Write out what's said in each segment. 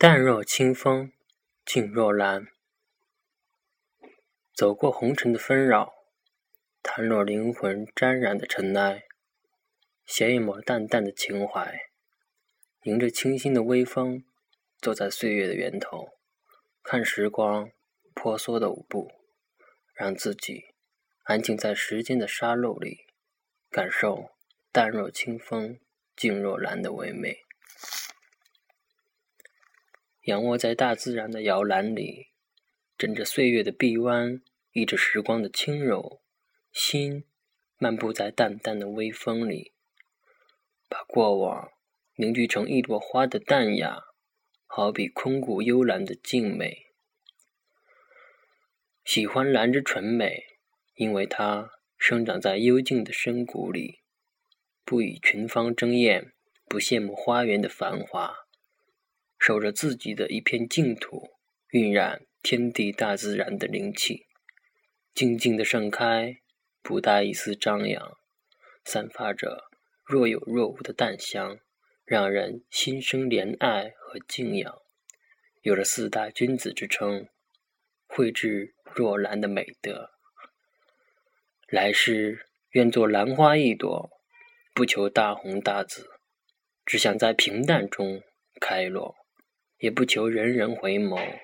淡若清风，静若兰。走过红尘的纷扰，弹落灵魂沾染的尘埃，携一抹淡淡的情怀，迎着清新的微风，坐在岁月的源头，看时光婆娑的舞步，让自己安静在时间的沙漏里，感受淡若清风，静若兰的唯美。仰卧在大自然的摇篮里，枕着岁月的臂弯，依着时光的轻柔，心漫步在淡淡的微风里，把过往凝聚成一朵花的淡雅，好比空谷幽兰的静美。喜欢兰之纯美，因为它生长在幽静的深谷里，不与群芳争艳，不羡慕花园的繁华。守着自己的一片净土，晕染天地大自然的灵气，静静的盛开，不带一丝张扬，散发着若有若无的淡香，让人心生怜爱和敬仰。有着四大君子之称，蕙质若兰的美德。来世愿做兰花一朵，不求大红大紫，只想在平淡中开落。也不求人人回眸，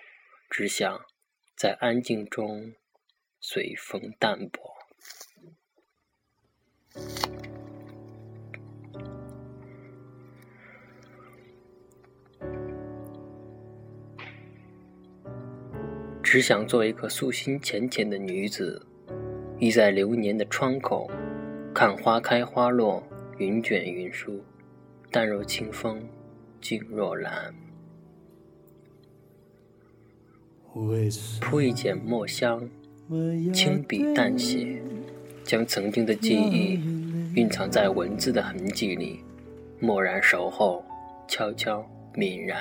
只想在安静中随风淡泊。只想做一个素心浅浅的女子，倚在流年的窗口，看花开花落，云卷云舒，淡若清风，静若兰。铺一剪墨香，轻笔淡写，将曾经的记忆蕴藏在文字的痕迹里，默然守候，悄悄泯然。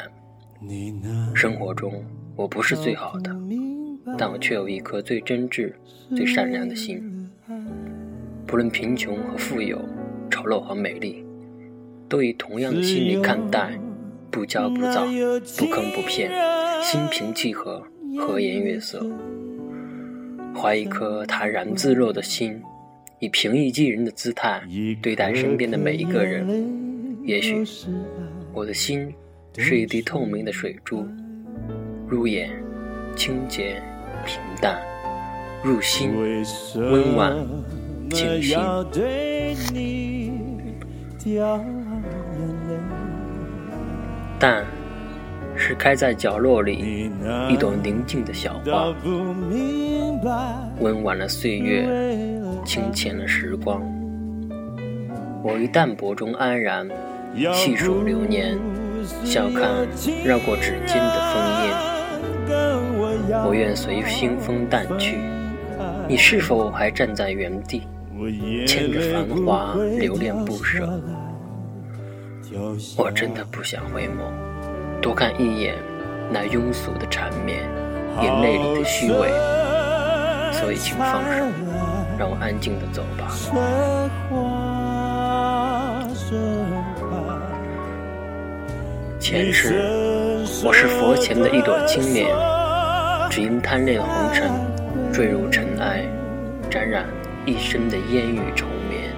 生活中，我不是最好的，但我却有一颗最真挚、最善良的心。不论贫穷和富有，丑陋和美丽，都以同样的心理看待，不骄不躁，不坑不骗，心平气和。和颜悦色，怀一颗坦然自若的心，以平易近人的姿态对待身边的每一个人。也许，我的心是一滴透明的水珠，入眼清洁平淡，入心温婉清新。但。是开在角落里一朵宁静的小花，温婉了岁月，清浅了时光。我于淡泊中安然，细数流年，笑看绕过指尖的枫叶。我愿随清风淡去，你是否还站在原地，牵着繁华留恋不舍？我真的不想回眸。多看一眼那庸俗的缠绵，眼泪里的虚伪，所以请放手，让我安静的走吧。前世我是佛前的一朵青莲，只因贪恋红尘，坠入尘埃，沾染一身的烟雨愁眠，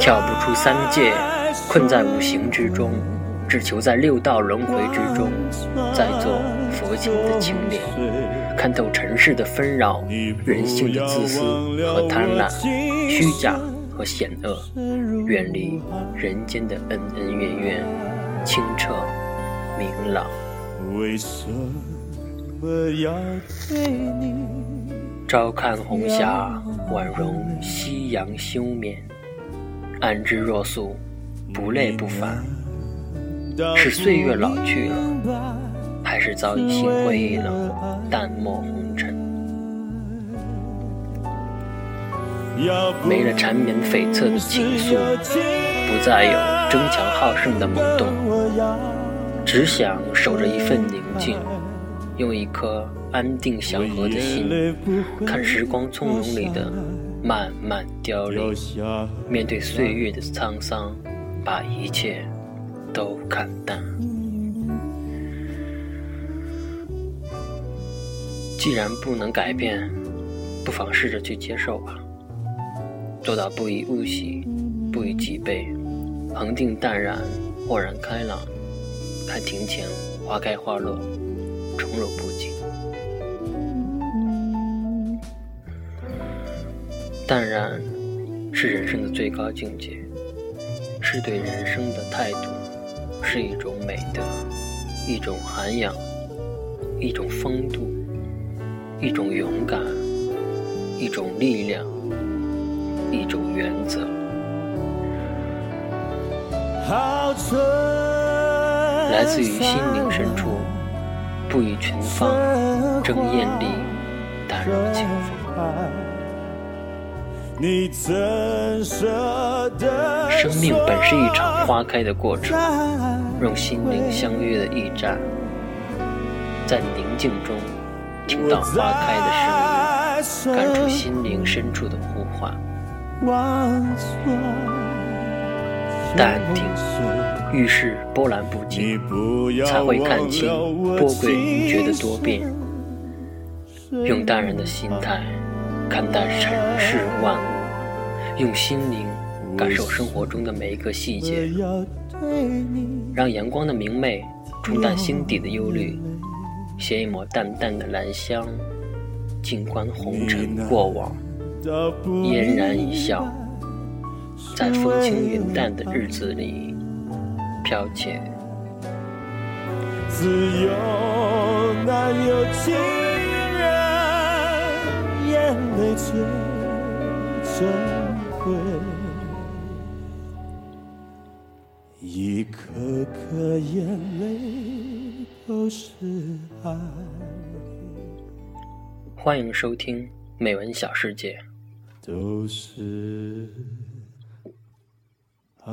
跳不出三界，困在五行之中。只求在六道轮回之中，再做佛前的清莲，看透尘世的纷扰，人性的自私和贪婪，虚假和险恶，远离人间的恩恩怨怨，清澈明朗。朝看红霞，晚容夕阳休眠，安之若素，不累不烦。是岁月老去了，还是早已心灰意冷，淡漠红尘？没了缠绵悱恻的情愫，不再有争强好胜的萌动，只想守着一份宁静，用一颗安定祥和的心，看时光从容里的慢慢凋零，面对岁月的沧桑，把一切。都看淡。既然不能改变，不妨试着去接受吧。做到不以物喜，不以己悲，恒定淡然，豁然开朗。看庭前花开花落，宠辱不惊。淡然是人生的最高境界，是对人生的态度，是一种美德，一种涵养，一种风度，一种勇敢，一种力量，一种原则。来自于心灵深处，不以群芳争艳丽，淡如清风。生命本是一场花开的过程，用心灵相约的驿站，在宁静中听到花开的声音，感触心灵深处的呼唤。淡定，遇事波澜不惊，才会看清波诡云谲的多变。用淡然的心态。看待尘世万物，用心灵感受生活中的每一个细节，让阳光的明媚冲淡心底的忧虑，携一抹淡淡的兰香，静观红尘过往，嫣然一笑，在风轻云淡的日子里飘起。自由难有情。最珍贵，一是爱。欢迎收听《美文小世界》。都是爱。